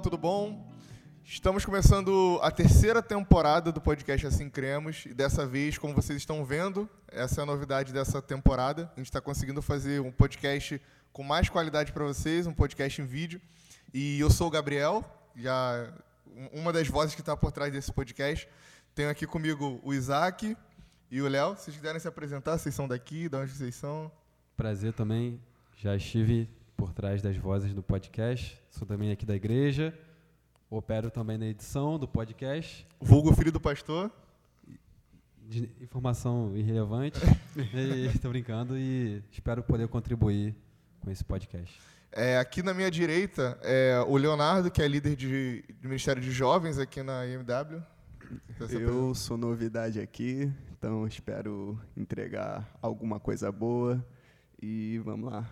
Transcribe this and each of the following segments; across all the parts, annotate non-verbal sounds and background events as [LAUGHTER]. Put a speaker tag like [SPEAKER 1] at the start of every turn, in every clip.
[SPEAKER 1] tudo bom? Estamos começando a terceira temporada do podcast Assim Cremos e dessa vez, como vocês estão vendo, essa é a novidade dessa temporada. A gente está conseguindo fazer um podcast com mais qualidade para vocês, um podcast em vídeo. E eu sou o Gabriel, já uma das vozes que está por trás desse podcast. Tenho aqui comigo o Isaac e o Léo. Se quiserem se apresentar, vocês são daqui, de onde vocês são?
[SPEAKER 2] Prazer também. Já estive por trás das vozes do podcast. Sou também aqui da igreja. Opero também na edição do podcast.
[SPEAKER 1] Vulgo filho do pastor.
[SPEAKER 2] De informação irrelevante. [LAUGHS] Estou brincando e espero poder contribuir com esse podcast.
[SPEAKER 1] É, aqui na minha direita é o Leonardo, que é líder de, do Ministério de Jovens aqui na IMW.
[SPEAKER 3] Eu sou novidade aqui, então espero entregar alguma coisa boa e vamos lá.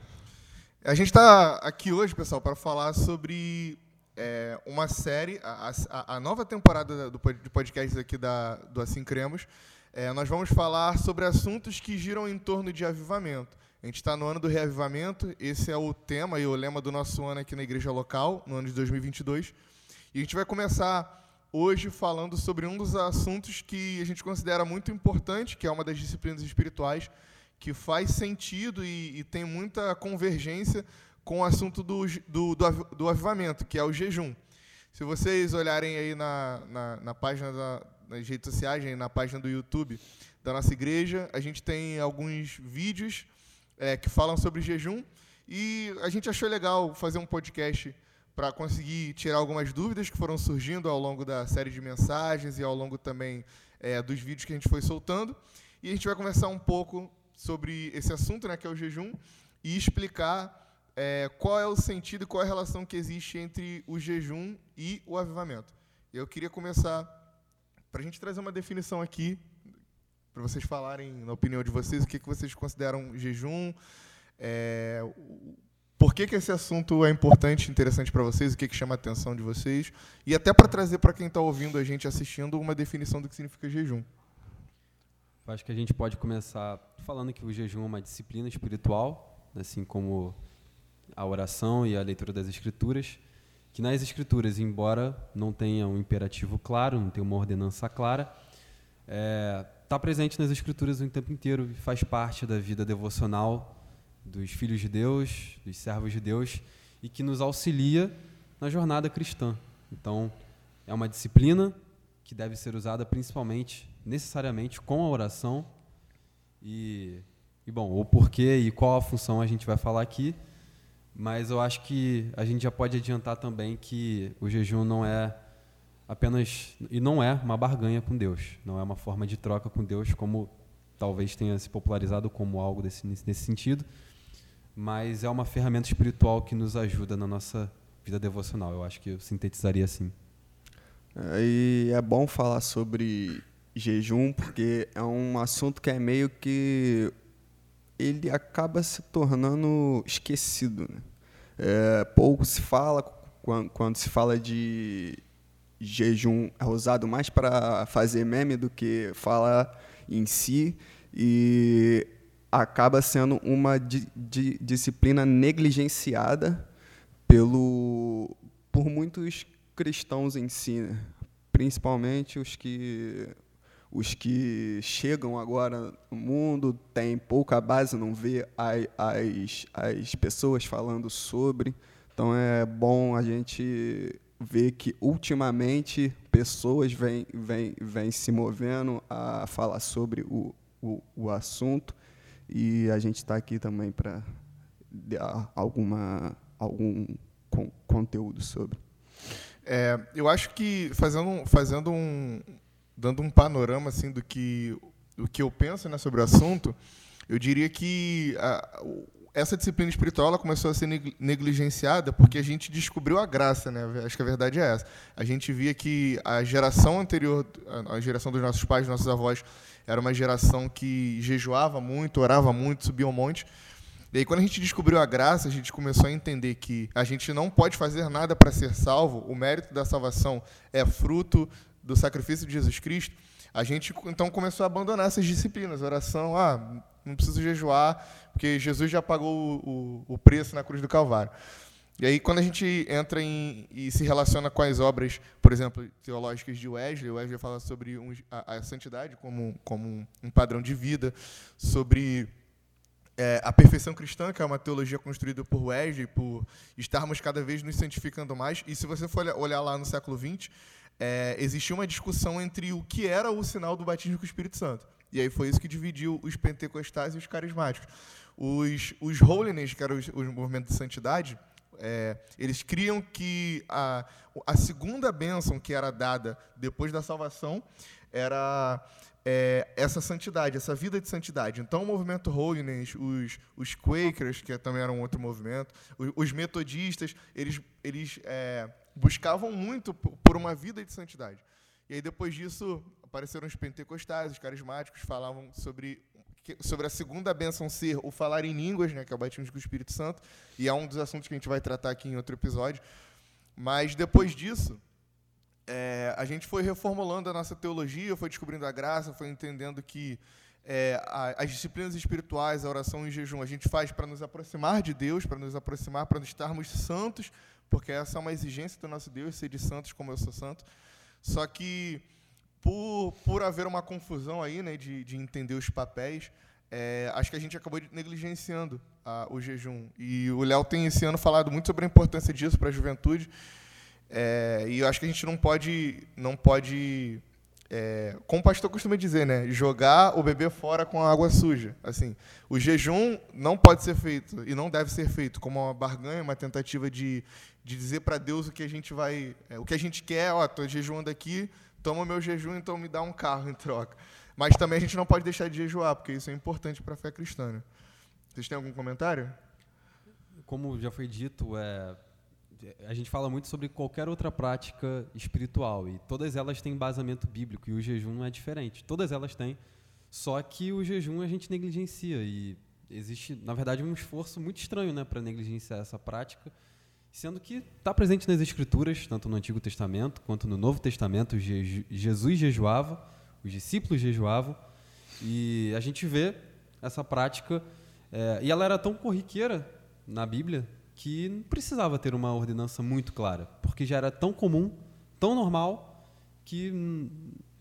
[SPEAKER 1] A gente está aqui hoje, pessoal, para falar sobre é, uma série, a, a, a, nova temporada do, de podcasts aqui da, do Assim Cremos. É, nós vamos falar sobre assuntos que giram em torno de avivamento. A gente está no ano do reavivamento, esse é o tema e o lema do nosso ano aqui na igreja local, no ano de 2022. E a gente vai começar hoje falando sobre um dos assuntos que a gente considera muito importante, que é uma das disciplinas espirituais, que faz sentido e, e tem muita convergência com o assunto do, do, do, do, avivamento, que é o jejum. Se vocês olharem aí na, na, na página da, nas redes sociais, na página do YouTube da nossa igreja, a gente tem alguns vídeos é, que falam sobre jejum e a gente achou legal fazer um podcast para conseguir tirar algumas dúvidas que foram surgindo ao longo da série de mensagens e ao longo também é, dos vídeos que a gente foi soltando. E a gente vai conversar um pouco sobre esse assunto, né, que é o jejum, e explicar é, qual é o sentido e qual é a relação que existe entre o jejum e o avivamento. Eu queria começar, para a gente trazer uma definição aqui, para vocês falarem, na opinião de vocês, o que, que vocês consideram jejum, é, por que, que esse assunto é importante, interessante para vocês, o que, que chama a atenção de vocês, e até para trazer para quem está ouvindo a gente assistindo uma definição do que significa jejum.
[SPEAKER 2] Acho que a gente pode começar falando que o jejum é uma disciplina espiritual, assim como a oração e a leitura das escrituras, que nas escrituras, embora não tenha um imperativo claro, não tenha uma ordenança clara, está é, tá presente nas escrituras o tempo inteiro e faz parte da vida devocional dos filhos de Deus, dos servos de Deus, e que nos auxilia na jornada cristã. Então, é uma disciplina que deve ser usada principalmente necessariamente com a oração. E, e bom, o porquê e qual a função a gente vai falar aqui. Mas eu acho que a gente já pode adiantar também que o jejum não é apenas e não é uma barganha com Deus, não é uma forma de troca com Deus como talvez tenha se popularizado como algo desse, nesse sentido, mas é uma ferramenta espiritual que nos ajuda na nossa vida devocional. Eu acho que eu sintetizaria assim.
[SPEAKER 3] E é bom falar sobre jejum, porque é um assunto que é meio que ele acaba se tornando esquecido. Né? É, pouco se fala quando, quando, se fala de jejum, é usado mais para fazer meme do que falar em si e acaba sendo uma di, di, disciplina negligenciada pelo por muitos cristãos em si, né? principalmente os que os que chegam agora no mundo têm pouca base, não vê as, as pessoas falando sobre. Então é bom a gente ver que ultimamente pessoas vêm, vêm, vêm se movendo a falar sobre o, o, o assunto e a gente está aqui também para dar alguma, algum conteúdo sobre.
[SPEAKER 1] É, eu acho que fazendo, fazendo um, dando um panorama assim do que do que eu penso né, sobre o assunto, eu diria que a, essa disciplina espiritual ela começou a ser negligenciada porque a gente descobriu a graça, né? Acho que a verdade é essa. A gente via que a geração anterior, a geração dos nossos pais, dos nossos avós, era uma geração que jejuava muito, orava muito, subia um monte. E aí, quando a gente descobriu a graça, a gente começou a entender que a gente não pode fazer nada para ser salvo, o mérito da salvação é fruto do sacrifício de Jesus Cristo, a gente então começou a abandonar essas disciplinas. Oração, ah, não preciso jejuar, porque Jesus já pagou o, o, o preço na cruz do Calvário. E aí, quando a gente entra em, e se relaciona com as obras, por exemplo, teológicas de Wesley, Wesley fala sobre um, a, a, santidade como, como um padrão de vida, sobre é, a perfeição cristã, que é uma teologia construída por Wesley, por estarmos cada vez nos santificando mais. E se você for olhar lá no século XX, é, existia uma discussão entre o que era o sinal do batismo com o Espírito Santo. E aí foi isso que dividiu os pentecostais e os carismáticos. Os, os holiness, que eram os, os movimentos de santidade, é, eles criam que a, a segunda bênção que era dada depois da salvação era é, essa santidade, essa vida de santidade. Então, o movimento Holiness, os, os Quakers, que também eram outro movimento, os, os metodistas, eles, eles é, buscavam muito por uma vida de santidade. E aí, depois disso, apareceram os pentecostais, os carismáticos, falavam sobre sobre a segunda bênção ser o falar em línguas, né, que é o batismo com o Espírito Santo, e é um dos assuntos que a gente vai tratar aqui em outro episódio. Mas depois disso, é, a gente foi reformulando a nossa teologia, foi descobrindo a graça, foi entendendo que é, a, as disciplinas espirituais, a oração e o jejum, a gente faz para nos aproximar de Deus, para nos aproximar, para estarmos santos, porque essa é uma exigência do nosso Deus, ser de santos como eu sou santo. Só que por, por haver uma confusão aí, né, de, de entender os papéis, é, acho que a gente acabou negligenciando a, o jejum. E o Léo tem esse ano falado muito sobre a importância disso para a juventude. É, e eu acho que a gente não pode, não pode é, como o pastor costuma dizer, né, jogar o bebê fora com a água suja. Assim, o jejum não pode ser feito e não deve ser feito como uma barganha, uma tentativa de, de dizer para Deus o que a gente vai, é, o que a gente quer. Ó, estou jejuando aqui, toma meu jejum, então me dá um carro em troca. Mas também a gente não pode deixar de jejuar, porque isso é importante para a fé cristã. Né? Vocês têm algum comentário?
[SPEAKER 2] Como já foi dito, é, a gente fala muito sobre qualquer outra prática espiritual e todas elas têm embasamento bíblico e o jejum não é diferente. Todas elas têm, só que o jejum a gente negligencia e existe, na verdade, um esforço muito estranho né, para negligenciar essa prática sendo que está presente nas Escrituras, tanto no Antigo Testamento quanto no Novo Testamento, Jesus jejuava, os discípulos jejuavam, e a gente vê essa prática, é, e ela era tão corriqueira na Bíblia que não precisava ter uma ordenança muito clara, porque já era tão comum, tão normal, que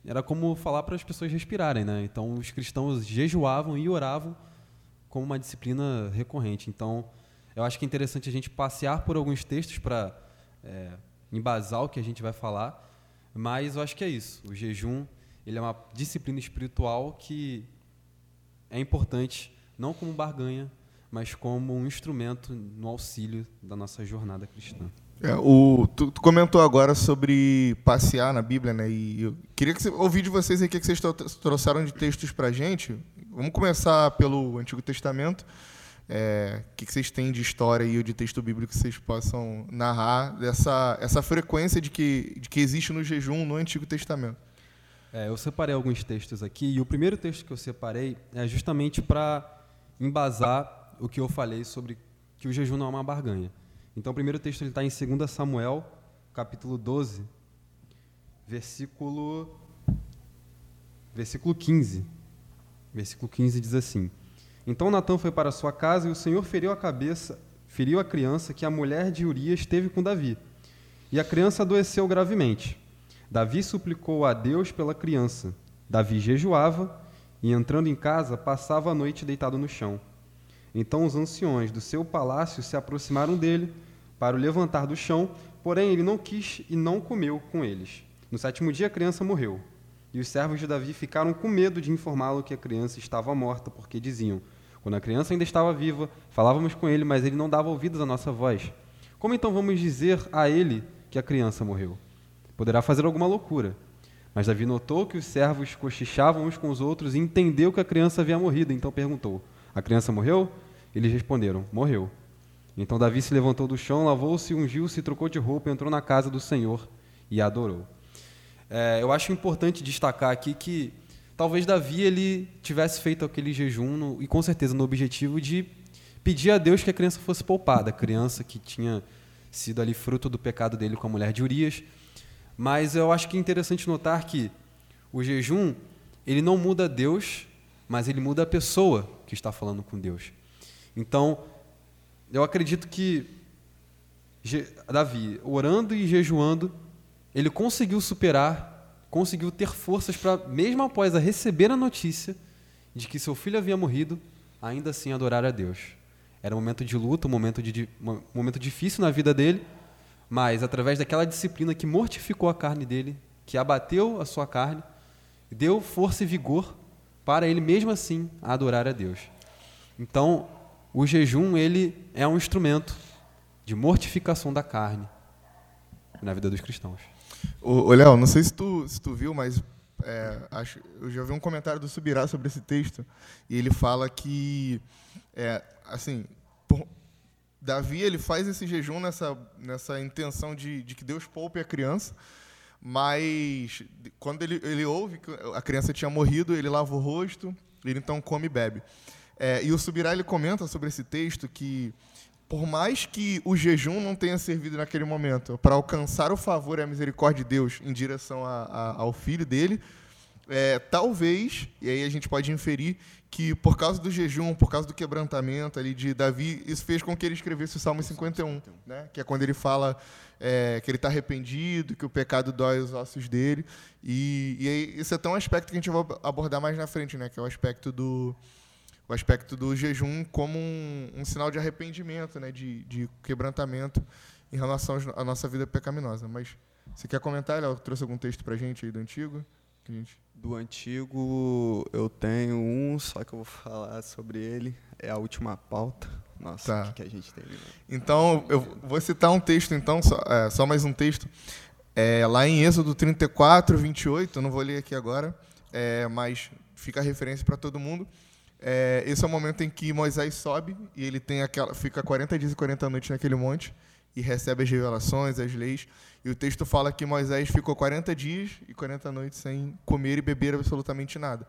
[SPEAKER 2] era como falar para as pessoas respirarem. Né? Então, os cristãos jejuavam e oravam como uma disciplina recorrente. Então, eu acho que é interessante a gente passear por alguns textos para é, embasar o que a gente vai falar, mas eu acho que é isso. O jejum ele é uma disciplina espiritual que é importante não como barganha, mas como um instrumento no auxílio da nossa jornada cristã.
[SPEAKER 1] É, o, tu, tu, comentou agora sobre passear na Bíblia, né? E eu queria que você, ouvir de vocês o que vocês trouxeram de textos para a gente. Vamos começar pelo Antigo Testamento. É, o que, que vocês têm de história e de texto bíblico que vocês possam narrar dessa essa frequência de que, de que existe no jejum no Antigo Testamento?
[SPEAKER 2] É, eu separei alguns textos aqui e o primeiro texto que eu separei é justamente para embasar o que eu falei sobre que o jejum não é uma barganha. Então, o primeiro texto está em 2 Samuel, capítulo 12, versículo, versículo 15. Versículo 15 diz assim: então Natã foi para sua casa e o Senhor feriu a cabeça, feriu a criança que a mulher de Urias teve com Davi. E a criança adoeceu gravemente. Davi suplicou a Deus pela criança. Davi jejuava e, entrando em casa, passava a noite deitado no chão. Então os anciões do seu palácio se aproximaram dele para o levantar do chão, porém ele não quis e não comeu com eles. No sétimo dia a criança morreu. E os servos de Davi ficaram com medo de informá-lo que a criança estava morta, porque diziam: quando a criança ainda estava viva, falávamos com ele, mas ele não dava ouvidos à nossa voz. Como então vamos dizer a ele que a criança morreu? Poderá fazer alguma loucura. Mas Davi notou que os servos cochichavam uns com os outros e entendeu que a criança havia morrido, então perguntou: A criança morreu? Eles responderam: Morreu. Então Davi se levantou do chão, lavou-se, ungiu-se, trocou de roupa, entrou na casa do Senhor e adorou. É, eu acho importante destacar aqui que talvez Davi ele tivesse feito aquele jejum no, e com certeza no objetivo de pedir a Deus que a criança fosse poupada, a criança que tinha sido ali fruto do pecado dele com a mulher de Urias. Mas eu acho que é interessante notar que o jejum ele não muda Deus, mas ele muda a pessoa que está falando com Deus. Então, eu acredito que Davi, orando e jejuando, ele conseguiu superar, conseguiu ter forças para, mesmo após a receber a notícia de que seu filho havia morrido, ainda assim adorar a Deus. Era um momento de luta, um momento, de, um momento difícil na vida dele, mas através daquela disciplina que mortificou a carne dele, que abateu a sua carne, deu força e vigor para ele mesmo assim adorar a Deus. Então, o jejum ele é um instrumento de mortificação da carne na vida dos cristãos.
[SPEAKER 1] Ô, Léo, não sei se tu, se tu viu, mas é, acho, eu já vi um comentário do Subirá sobre esse texto e ele fala que, é, assim, por, Davi ele faz esse jejum nessa, nessa intenção de, de que Deus poupe a criança, mas quando ele, ele ouve que a criança tinha morrido, ele lava o rosto, ele então come e bebe. É, e o Subirá ele comenta sobre esse texto que, por mais que o jejum não tenha servido naquele momento para alcançar o favor e a misericórdia de Deus em direção a, a, ao filho dele, é, talvez, e aí a gente pode inferir que por causa do jejum, por causa do quebrantamento ali de Davi, isso fez com que ele escrevesse o Salmo 51, né? que é quando ele fala é, que ele está arrependido, que o pecado dói os ossos dele. E, e aí, esse é tão um aspecto que a gente vai abordar mais na frente, né? que é o aspecto do, o aspecto do jejum como um, um sinal de arrependimento, né? de, de quebrantamento em relação à nossa vida pecaminosa. Mas você quer comentar, Léo? Trouxe algum texto para a gente aí do Antigo? Gente...
[SPEAKER 3] Do antigo eu tenho um, só que eu vou falar sobre ele. É a última pauta. Nossa, tá. o que, que, a gente tem ali?
[SPEAKER 1] Então, eu vou citar um texto, então, só, é, só mais um texto. É, lá em Êxodo 34, 28, eu não vou ler aqui agora, é, mas fica a referência para todo mundo. É, esse é o momento em que Moisés sobe e ele tem aquela, fica 40 dias e 40 noites naquele monte e recebe as revelações, as leis. E o texto fala que Moisés ficou 40 dias e 40 noites sem comer e beber absolutamente nada.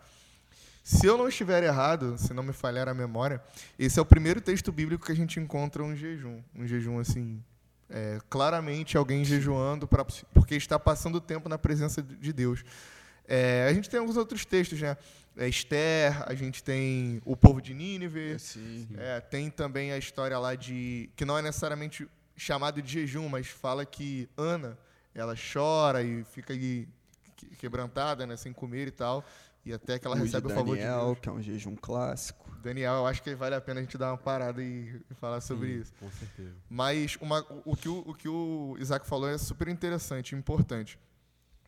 [SPEAKER 1] Se eu não estiver errado, se não me falhar a memória, esse é o primeiro texto bíblico que a gente encontra um jejum. Um jejum, assim, é, claramente alguém jejuando pra, porque está passando tempo na presença de Deus. É, a gente tem alguns outros textos, né? É, Esther, a gente tem o povo de Nínive, é, tem também a história lá de. que não é necessariamente chamado de jejum, mas fala que Ana, ela chora e fica aí quebrantada, né, sem comer e tal, e até que ela o recebe o favor
[SPEAKER 3] Daniel, de
[SPEAKER 1] Deus.
[SPEAKER 3] que é um jejum clássico.
[SPEAKER 1] Daniel, eu acho que vale a pena a gente dar uma parada e, e falar sobre
[SPEAKER 2] Sim,
[SPEAKER 1] isso.
[SPEAKER 2] Com certeza.
[SPEAKER 1] Mas uma, o, que o, o que o Isaac falou é super interessante, importante.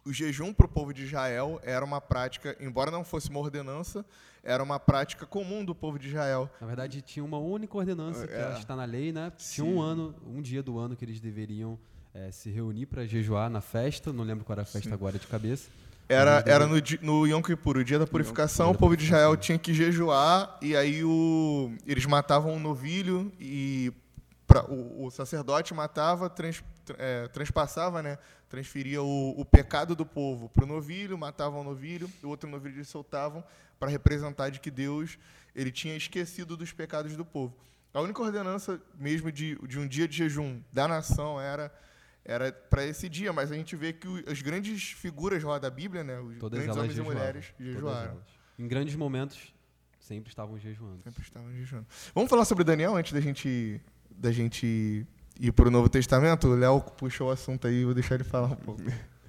[SPEAKER 1] O jejum para o povo de Israel era uma prática, embora não fosse uma ordenança, era uma prática comum do povo de Israel.
[SPEAKER 2] Na verdade, tinha uma única ordenança, que é. está na lei, né? Tinha um ano, um dia do ano que eles deveriam é, se reunir para jejuar na festa. Não lembro qual era a festa Sim. agora de cabeça.
[SPEAKER 1] Era, era no, no Yom Kippur, o dia da purificação, o povo de Israel tinha que jejuar e aí o, eles matavam um novilho e pra, o, o, sacerdote matava, trans, é, transpassava, né, transferia o, o pecado do povo para o novilho, matavam o novilho, o outro novilho eles soltavam para representar de que Deus ele tinha esquecido dos pecados do povo. A única ordenança mesmo de, de um dia de jejum da nação era era para esse dia, mas a gente vê que as grandes figuras lá da Bíblia, né, os
[SPEAKER 2] Todas
[SPEAKER 1] grandes homens e mulheres jejuaram.
[SPEAKER 2] Em grandes momentos sempre estavam jejuando.
[SPEAKER 1] Sempre estavam jejuando. Vamos falar sobre Daniel antes da gente da gente ir para o Novo Testamento? O Léo puxou o assunto aí, vou deixar ele falar um pouco.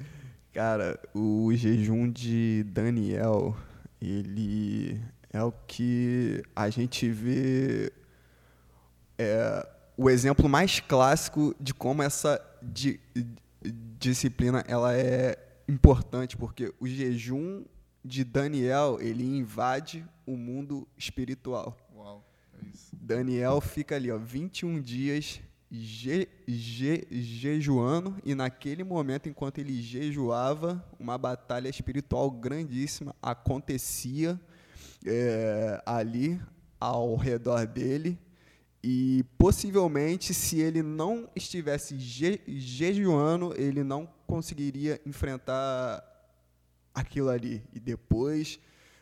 [SPEAKER 1] [LAUGHS]
[SPEAKER 3] Cara, o jejum de Daniel, ele é o que a gente vê é, o exemplo mais clássico de como essa di, disciplina ela é importante, porque o jejum de Daniel ele invade o mundo espiritual. Daniel fica ali, ó, 21 dias je, je, jejuando, e naquele momento, enquanto ele jejuava, uma batalha espiritual grandíssima acontecia é, ali ao redor dele. E possivelmente, se ele não estivesse je, jejuando, ele não conseguiria enfrentar aquilo ali. E depois.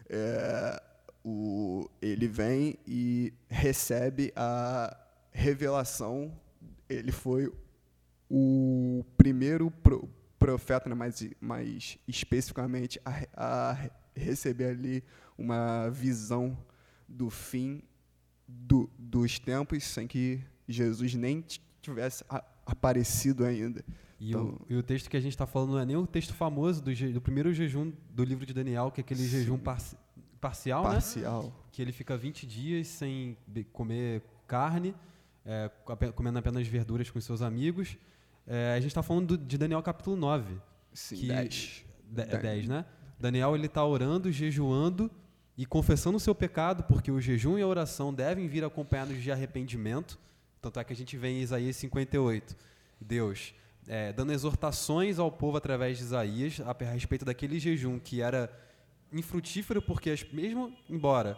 [SPEAKER 3] É, o, ele vem e recebe a revelação. Ele foi o primeiro pro, profeta, né, mais, mais especificamente, a, a receber ali uma visão do fim do, dos tempos, sem que Jesus nem tivesse a, aparecido ainda.
[SPEAKER 2] E, então, o, e o texto que a gente está falando não é nem o texto famoso do, do, primeiro jejum do livro de Daniel, que é aquele sim. jejum parcial,
[SPEAKER 3] parcial,
[SPEAKER 2] né? Que ele fica 20 dias sem comer carne, é, comendo apenas verduras com seus amigos. É, a gente está falando do, de Daniel capítulo 9.
[SPEAKER 3] Sim, 10.
[SPEAKER 2] 10, 10 né? Daniel ele está orando, jejuando e confessando o seu pecado, porque o jejum e a oração devem vir acompanhados de arrependimento. Tanto é que a gente vê em Isaías 58, Deus é, dando exortações ao povo através de Isaías a, a respeito daquele jejum que era infrutífero, porque as, mesmo embora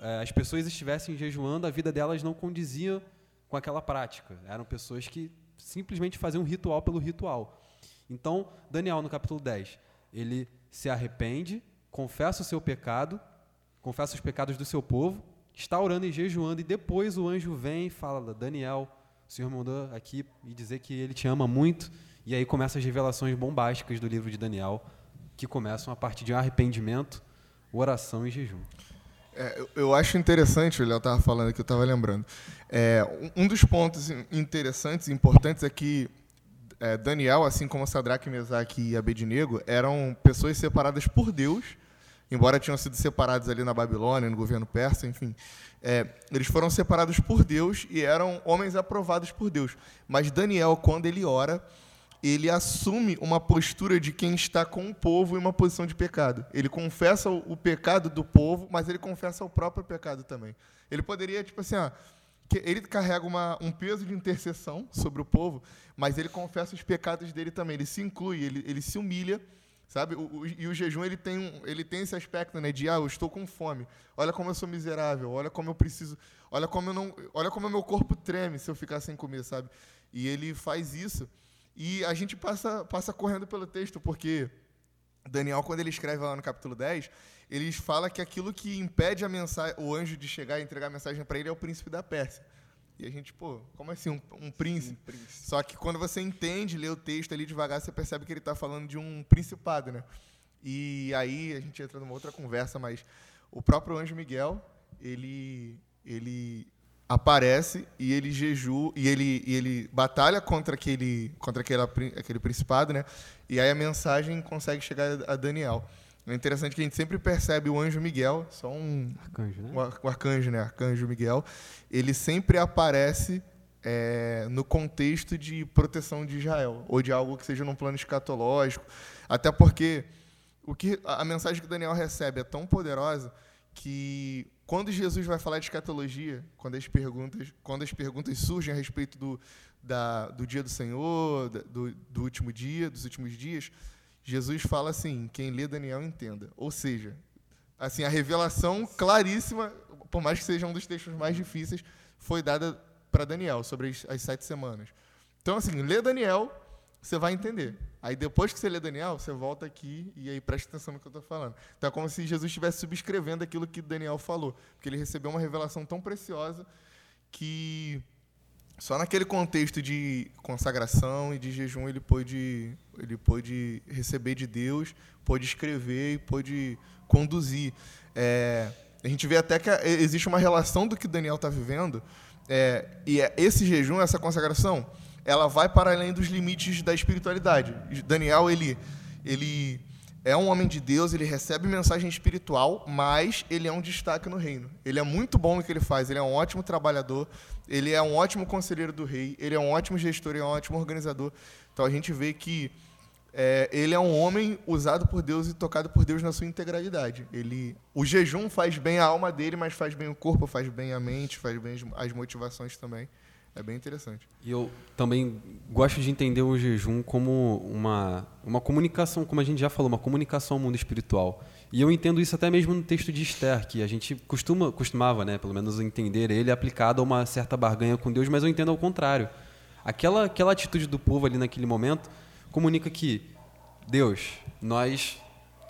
[SPEAKER 2] é, as pessoas estivessem jejuando, a vida delas não condizia com aquela prática. Eram pessoas que simplesmente faziam ritual pelo ritual. Então, Daniel, no capítulo 10, ele se arrepende, confessa o seu pecado confessa os pecados do seu povo, está orando e jejuando, e depois o anjo vem e fala: Daniel, o Senhor mandou aqui e dizer que ele te ama muito. E aí começam as revelações bombásticas do livro de Daniel, que começam a partir de arrependimento, oração e jejum.
[SPEAKER 1] É, eu acho interessante, o Léo estava falando que eu estava lembrando. É, um dos pontos interessantes e importantes é que é, Daniel, assim como Sadraque, Mesaque e Abednego, eram pessoas separadas por Deus embora tinham sido separados ali na Babilônia, no governo persa, enfim, é, eles foram separados por Deus e eram homens aprovados por Deus. Mas Daniel, quando ele ora, ele assume uma postura de quem está com o povo em uma posição de pecado. Ele confessa o, pecado do povo, mas ele confessa o próprio pecado também. Ele poderia, tipo assim, ah, ele carrega uma, um peso de intercessão sobre o povo, mas ele confessa os pecados dele também. Ele se inclui, ele, ele se humilha Sabe? O, o, e o jejum ele tem, um, ele tem esse aspecto né, de ah, eu estou com fome. Olha como eu sou miserável, olha como eu preciso, olha como eu não, olha como meu corpo treme se eu ficar sem comer, sabe? E ele faz isso. E a gente passa passa correndo pelo texto porque Daniel quando ele escreve lá no capítulo 10, ele fala que aquilo que impede a mensagem, o anjo de chegar e entregar a mensagem para ele é o príncipe da Pérsia. E a gente, pô, como assim um, um, príncipe? um, príncipe? Só que quando você entende, lê o texto ali devagar, você percebe que ele está falando de um principado, né? E aí a gente entra numa outra conversa, mas o próprio anjo Miguel, ele, ele aparece e ele jeju e ele, e ele batalha contra aquele contra aquele, aquele principado, né? E aí a mensagem consegue chegar a Daniel. É interessante que a gente sempre percebe o anjo Miguel, só um
[SPEAKER 2] arcanjo, né?
[SPEAKER 1] O arcanjo, né? Arcanjo Miguel, ele sempre aparece é, no contexto de proteção de Israel ou de algo que seja num plano escatológico, até porque o que a mensagem que Daniel recebe é tão poderosa que quando Jesus vai falar de escatologia, quando as perguntas, quando as perguntas surgem a respeito do, da, do dia do Senhor, do, do último dia, dos últimos dias, Jesus fala assim: quem lê Daniel entenda. Ou seja, assim a revelação claríssima, por mais que seja um dos textos mais difíceis, foi dada para Daniel sobre as, as, sete semanas. Então, assim, lê Daniel, você vai entender. Aí depois que você lê Daniel, você volta aqui e aí presta atenção no que eu estou falando. Então é como se Jesus estivesse subscrevendo aquilo que Daniel falou, porque ele recebeu uma revelação tão preciosa que só naquele contexto de consagração e de jejum ele pôde, ele pôde receber de Deus, pôde escrever e pôde conduzir. É, a gente vê até que existe uma relação do que Daniel está vivendo, é, e é, esse jejum, essa consagração, ela vai para além dos limites da espiritualidade. Daniel, ele, ele é um homem de Deus, ele recebe mensagem espiritual, mas ele é um destaque no reino. Ele é muito bom no que ele faz, ele é um ótimo trabalhador, ele é um ótimo conselheiro do rei, ele é um ótimo gestor, ele é um ótimo organizador. Então a gente vê que é, ele é um homem usado por Deus e tocado por Deus na sua integralidade. Ele, o jejum faz bem a alma dele, mas faz bem o corpo, faz bem a mente, faz bem as motivações também. É bem interessante.
[SPEAKER 2] E eu também gosto de entender o jejum como uma, uma comunicação, como a gente já falou, uma comunicação ao mundo espiritual. E eu entendo isso até mesmo no texto de Esther, que a gente costuma, costumava, né, pelo menos entender ele aplicado a uma certa barganha com Deus, mas eu entendo ao contrário. Aquela, aquela atitude do povo ali naquele momento comunica que, Deus, nós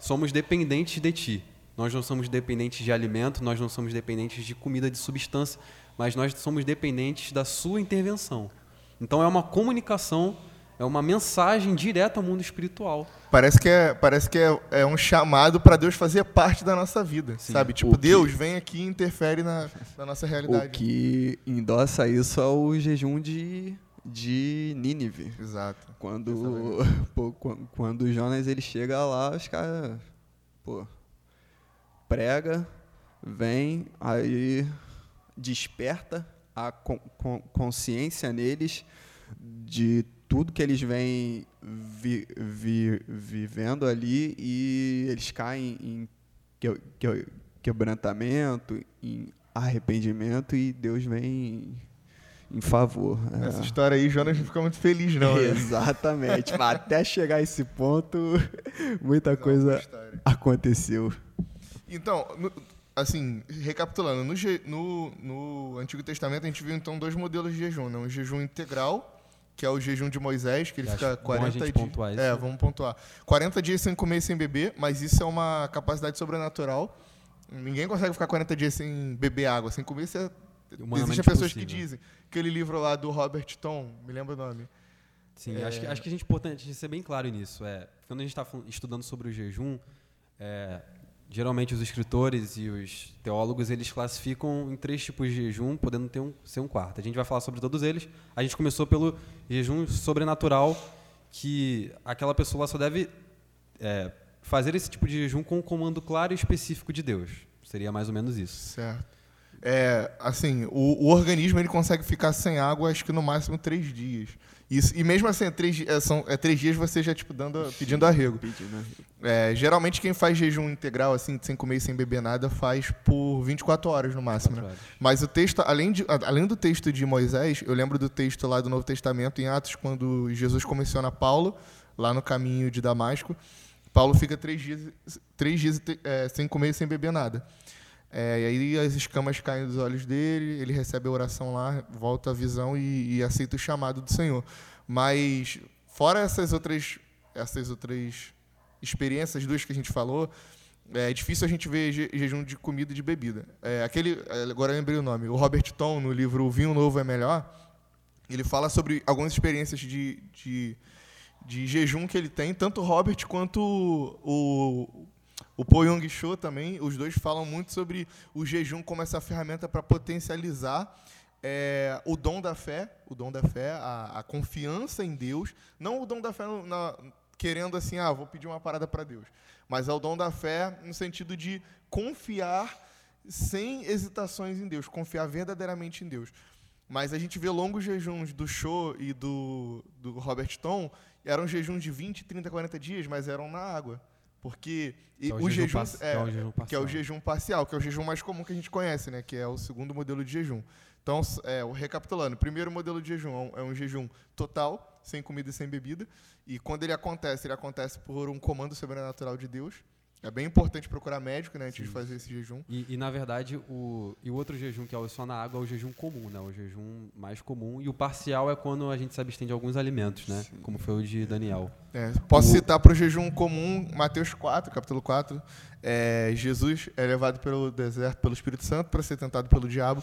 [SPEAKER 2] somos dependentes de Ti. Nós não somos dependentes de alimento, nós não somos dependentes de comida de substância, mas nós somos dependentes da sua intervenção. Então é uma comunicação, é uma mensagem direta ao mundo espiritual.
[SPEAKER 1] Parece que é, parece que é, é um chamado para Deus fazer parte da nossa vida, Sim. sabe? Tipo, Deus vem aqui e interfere na, na nossa realidade.
[SPEAKER 3] O que endossa isso é o jejum de de Nínive.
[SPEAKER 1] Exato.
[SPEAKER 3] Quando, [LAUGHS] pô, quan- quando o Jonas ele chega lá, os caras, pô, prega, vem, aí desperta a con- con- consciência neles de tudo que eles vêm vi- vi- vivendo ali e eles caem em que- que- quebrantamento, em arrependimento e Deus vem em favor. É.
[SPEAKER 1] Essa história aí, Jonas não fica muito feliz, não. né? [LAUGHS]
[SPEAKER 3] Exatamente. Mas até chegar a esse ponto, [LAUGHS] muita
[SPEAKER 1] Não,
[SPEAKER 3] coisa aconteceu.
[SPEAKER 1] Então, no- assim, recapitulando, no, no- no Antigo Testamento a gente viu então dois modelos de jejum, né? Um jejum integral, que é o jejum de Moisés, que ele
[SPEAKER 2] Eu
[SPEAKER 1] fica
[SPEAKER 2] acho bom a
[SPEAKER 1] 40
[SPEAKER 2] gente
[SPEAKER 1] dias.
[SPEAKER 2] pontuar isso,
[SPEAKER 1] É,
[SPEAKER 2] né?
[SPEAKER 1] vamos pontuar. 40 dias sem comer e sem beber, mas isso é uma capacidade sobrenatural. Ninguém consegue ficar 40 dias sem beber água, sem comer. Isso é... Existem pessoas que
[SPEAKER 2] possível.
[SPEAKER 1] dizem. Aquele livro lá do Robert Tom, me lembra o nome.
[SPEAKER 2] Sim,
[SPEAKER 1] É.
[SPEAKER 2] acho, que, acho que a gente é importante ser bem claro nisso. É, quando a gente está estudando sobre o jejum, é, geralmente os escritores e os teólogos eles classificam em três tipos de jejum, podendo ter um, ser um quarto. A gente vai falar sobre todos eles. A gente começou pelo jejum sobrenatural, que aquela pessoa só deve é, fazer esse tipo de jejum com um comando claro e específico de Deus. Seria mais ou menos isso.
[SPEAKER 1] Certo. É, assim, o, o organismo ele consegue ficar sem água, acho que no máximo três dias. Isso, e mesmo assim, é três, é, são, é três dias você já tipo, dando, pedindo arrego. É, geralmente quem faz jejum integral, assim, sem comer e sem beber nada, faz por 24 horas no máximo. né?
[SPEAKER 2] Horas.
[SPEAKER 1] Mas o texto, além, de, além do texto de Moisés, eu lembro do texto lá do Novo Testamento, em Atos, quando Jesus comissiona Paulo, lá no caminho de Damasco. Paulo fica três dias, três dias é, sem comer e sem beber nada. É, e aí as escamas caem dos olhos dele, ele recebe a oração lá, volta a visão e, e aceita o chamado do Senhor. Mas, fora essas outras, essas outras experiências, duas que a gente falou, é difícil a gente ver je- jejum de comida e de bebida. É, aquele, agora eu lembrei o nome, o Robert Tom, no livro O Vinho Novo é Melhor, ele fala sobre algumas experiências de, de, de jejum que ele tem, tanto Robert quanto o, o Po Young Cho também, os dois falam muito sobre o jejum como essa ferramenta para potencializar é, o dom da fé, o dom da fé, a, a confiança em Deus, não o dom da fé na- querendo assim, ah, vou pedir uma parada para Deus, mas é o dom da fé no sentido de confiar sem hesitações em Deus, confiar verdadeiramente em Deus. Mas a gente vê longos jejuns do Show e do, do Robert Tom, eram jejuns de 20, 30, 40 dias, mas eram na água. Porque
[SPEAKER 2] Que é o
[SPEAKER 1] os
[SPEAKER 2] jejum que é o jejum
[SPEAKER 1] que é o
[SPEAKER 2] parcial.
[SPEAKER 1] jejum parcial, que é o jejum mais comum que a gente conhece, né? Que é o segundo modelo de jejum. Então, é, o- recapitulando, o primeiro modelo de jejum é um, é um jejum total, sem comida e sem bebida. E quando ele acontece, ele acontece por um comando sobrenatural de Deus. É bem importante procurar médico, né, antes de fazer esse jejum.
[SPEAKER 2] E, e, na verdade, o, e o outro jejum, que é o só na água, é o jejum comum, né? O jejum mais comum. E o parcial é quando a gente se abstém de alguns alimentos, né? Como foi o de Daniel.
[SPEAKER 1] É, posso citar para o jejum comum, Mateus 4, capítulo 4. É, Jesus é levado pelo deserto pelo Espírito Santo para ser tentado pelo diabo.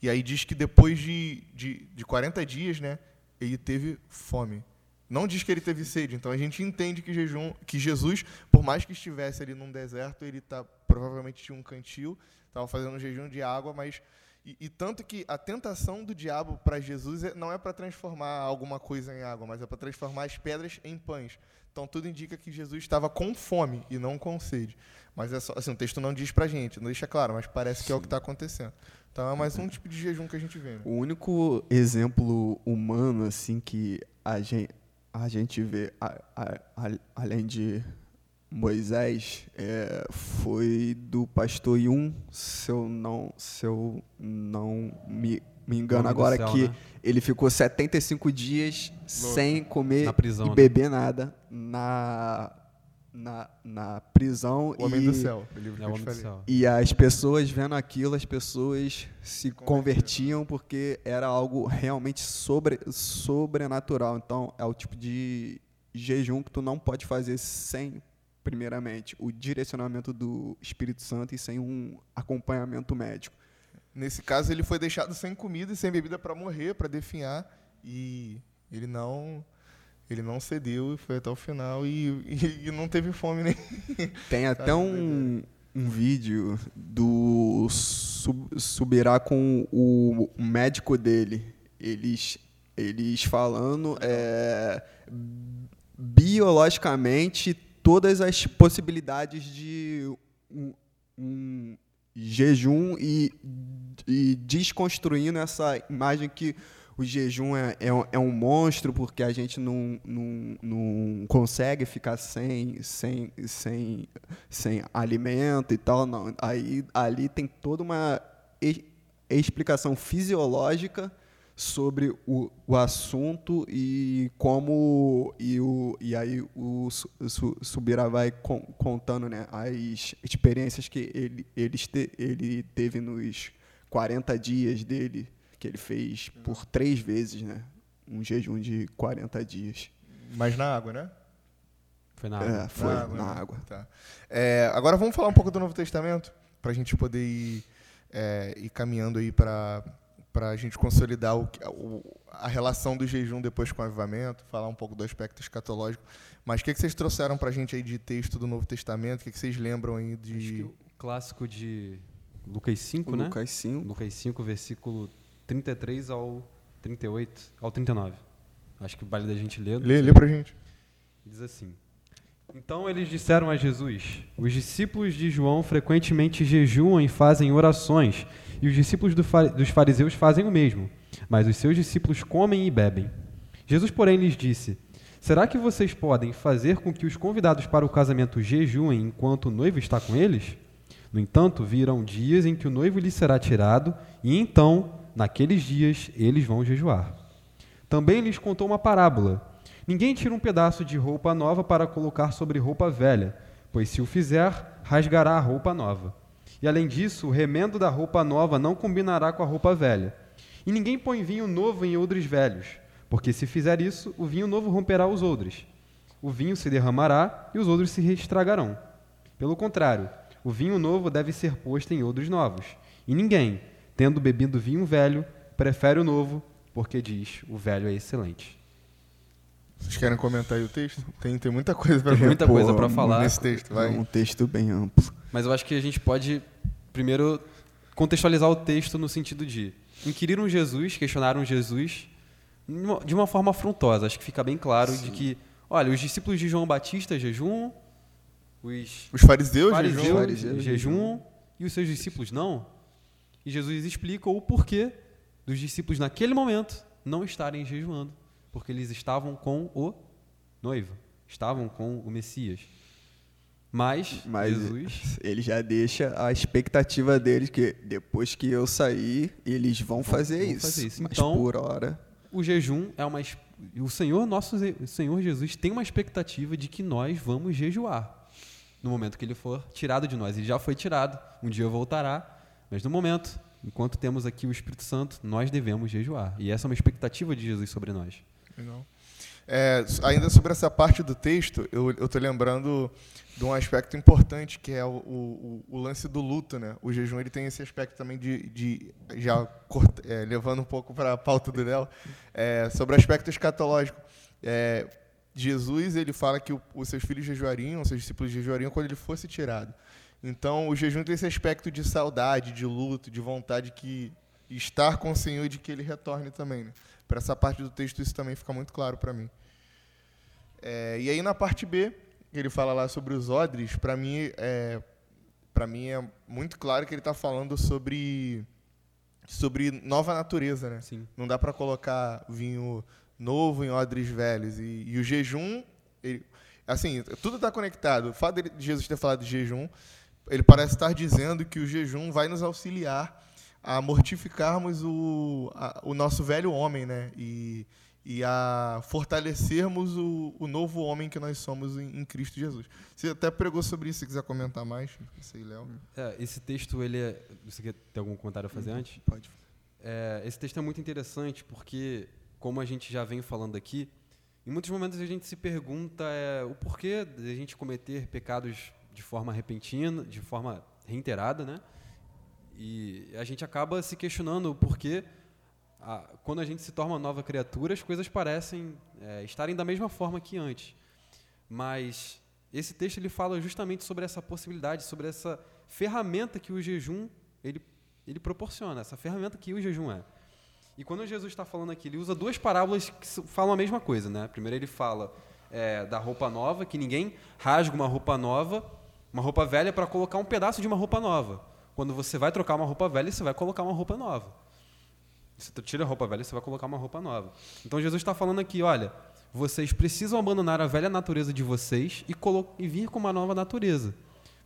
[SPEAKER 1] E aí diz que depois de, de, de 40 dias, né, ele teve fome. Não diz que ele teve sede. Então a gente entende que, jejum, que Jesus, por mais que estivesse ali num deserto, ele tá, provavelmente tinha um cantil, estava fazendo um jejum de água, mas. E, e tanto que a tentação do diabo para Jesus é- não é para transformar alguma coisa em água, mas é para transformar as pedras em pães. Então tudo indica que Jesus estava com fome e não com sede. Mas é só, assim, o texto não diz pra gente, não deixa claro, mas parece que é o que está acontecendo. Então é mais um tipo de jejum que a gente vê. Né?
[SPEAKER 3] O único exemplo humano, assim, que a gente, a gente vê, a- a- a- além de Moisés, é, foi do pastor Yun, se eu não, se eu não me, me engano agora,
[SPEAKER 2] céu,
[SPEAKER 3] que
[SPEAKER 2] né?
[SPEAKER 3] ele ficou 75 dias sem comer
[SPEAKER 2] prisão,
[SPEAKER 3] e
[SPEAKER 2] né?
[SPEAKER 3] beber nada na, na, na prisão.
[SPEAKER 1] O Homem
[SPEAKER 3] e,
[SPEAKER 1] do Céu, o livro que
[SPEAKER 2] É o do céu.
[SPEAKER 3] e as pessoas vendo aquilo, as pessoas se
[SPEAKER 1] Convertiam.
[SPEAKER 3] convertiam porque era algo realmente sobre, sobrenatural. Então, é o tipo de jejum que tu não pode fazer sem, primeiramente, o direcionamento do Espírito Santo e sem um acompanhamento médico.
[SPEAKER 1] Nesse caso, ele foi deixado sem comida e sem bebida para morrer, para definhar, e ele não ele não cedeu e foi até o final e, e- [LAUGHS] e não teve fome nem.
[SPEAKER 3] Tem [LAUGHS] até um, um vídeo do Sub- Subirá com o médico dele. Eles eles falando é, biologicamente todas as possibilidades de um, um jejum e, e desconstruindo essa imagem que o jejum é, é, é, um monstro porque a gente não, não, não consegue ficar sem, sem, sem, sem alimento e tal. Não. Aí, ali tem toda uma explicação fisiológica sobre o, o assunto e como e, o, e aí o Subira vai con, contando né, as experiências que ele, ele, ele teve nos 40 dias dele, que ele fez por três vezes, né? Um jejum de 40 dias.
[SPEAKER 1] Mas na água, né?
[SPEAKER 2] Foi na água.
[SPEAKER 3] É, foi na água. Na né? água.
[SPEAKER 1] Tá. É, agora vamos falar um pouco do Novo Testamento, para a gente poder ir, é, ir caminhando aí para para a gente consolidar o, o, a relação do jejum depois com o avivamento, falar um pouco do aspecto escatológico. Mas o que, que vocês trouxeram para a gente aí de texto do Novo Testamento? O que, que vocês lembram aí de...
[SPEAKER 2] o clássico de Lucas 5, o né?
[SPEAKER 3] Lucas 5.
[SPEAKER 2] Lucas 5, versículo 33 ao 38, ao 39. Acho que vale da gente ler.
[SPEAKER 1] Lê, lê para a gente.
[SPEAKER 2] Diz assim... Então eles disseram a Jesus: Os discípulos de João frequentemente jejuam e fazem orações, e os discípulos dos fariseus fazem o mesmo, mas os seus discípulos comem e bebem. Jesus, porém, lhes disse: Será que vocês podem fazer com que os convidados para o casamento jejuem enquanto o noivo está com eles? No entanto, virão dias em que o noivo lhes será tirado, e então, naqueles dias, eles vão jejuar. Também lhes contou uma parábola Ninguém tira um pedaço de roupa nova para colocar sobre roupa velha, pois se o fizer, rasgará a roupa nova. E além disso, o remendo da roupa nova não combinará com a roupa velha. E ninguém põe vinho novo em odres velhos, porque se fizer isso, o vinho novo romperá os odres. O vinho se derramará e os odres se estragarão. Pelo contrário, o vinho novo deve ser posto em odres novos. E ninguém, tendo bebido vinho velho, prefere o novo, porque diz: o velho é excelente.
[SPEAKER 1] Vocês querem comentar aí o texto? Tem, tem muita coisa para
[SPEAKER 2] Tem muita coisa para falar
[SPEAKER 1] nesse texto, vai.
[SPEAKER 3] É um texto bem amplo.
[SPEAKER 2] Mas eu acho que a gente pode primeiro contextualizar o texto no sentido de inquiriram Jesus, questionaram Jesus de uma forma afrontosa. Acho que fica bem claro Sim. de que, olha, os discípulos de João Batista jejum, os,
[SPEAKER 1] os fariseus,
[SPEAKER 2] fariseus, jejum, fariseus jejum e os seus discípulos não. E Jesus explica o porquê dos discípulos naquele momento não estarem jejuando porque eles estavam com o noivo, estavam com o Messias. Mas, Mas Jesus. [LAUGHS]
[SPEAKER 3] Ele já deixa a expectativa deles que depois que eu sair, eles vão fazer, vão isso. fazer isso. Mas então, por hora.
[SPEAKER 2] O jejum é uma. O Senhor, nosso o Senhor Jesus, tem uma expectativa de que nós vamos jejuar. No momento que ele for tirado de nós. Ele já foi tirado, um dia voltará. Mas no momento, enquanto temos aqui o Espírito Santo, nós devemos jejuar. E essa é uma expectativa de Jesus sobre nós.
[SPEAKER 1] Legal. É, ainda sobre essa parte do texto, eu estou lembrando de um aspecto importante que é o, o, o, lance do luto, né? O jejum ele tem esse aspecto também de, de já corta, é, levando um pouco para a pauta do Léo, é, sobre o aspecto escatológico. É, Jesus ele fala que os seus filhos jejuariam, os seus discípulos jejuariam quando ele fosse tirado. Então o jejum tem esse aspecto de saudade, de luto, de vontade que estar com o Senhor e de que ele retorne também. Né? Para essa parte do texto, isso também fica muito claro para mim. É, e aí, na parte B, ele fala lá sobre os odres, para mim, é, para mim é muito claro que ele está falando sobre sobre nova natureza, né?
[SPEAKER 2] Sim.
[SPEAKER 1] Não dá para colocar vinho novo em odres velhos e, e o jejum, ele, assim, tudo está conectado. O fato de Jesus ter falado de jejum, ele parece estar dizendo que o jejum vai nos auxiliar a mortificarmos o, a, o nosso velho homem, né? E, e a fortalecermos o, o novo homem que nós somos em, em, Cristo Jesus. Você até pregou sobre isso, se quiser comentar mais, sei, Léo.
[SPEAKER 2] É, esse texto, ele é... Você quer ter algum comentário a fazer uhum, antes?
[SPEAKER 1] Pode.
[SPEAKER 2] É, esse texto é muito interessante porque, como a gente já vem falando aqui, em muitos momentos a gente se pergunta é, o porquê de a gente cometer pecados de forma repentina, de forma reiterada, né? E a gente acaba se questionando o porquê, a, quando a gente se torna nova criatura, as coisas parecem é, estarem da mesma forma que antes. Mas esse texto ele fala justamente sobre essa possibilidade, sobre essa ferramenta que o jejum ele, ele proporciona, essa ferramenta que o jejum é. E quando Jesus está falando aqui, ele usa duas parábolas que falam a mesma coisa, né? Primeiro ele fala é, da roupa nova, que ninguém rasga uma roupa nova, uma roupa velha para colocar um pedaço de uma roupa nova. Quando você vai trocar uma roupa velha, você vai colocar uma roupa nova. Você tira a roupa velha, você vai colocar uma roupa nova. Então Jesus está falando aqui, olha, vocês precisam abandonar a velha natureza de vocês e, e vir com uma nova natureza.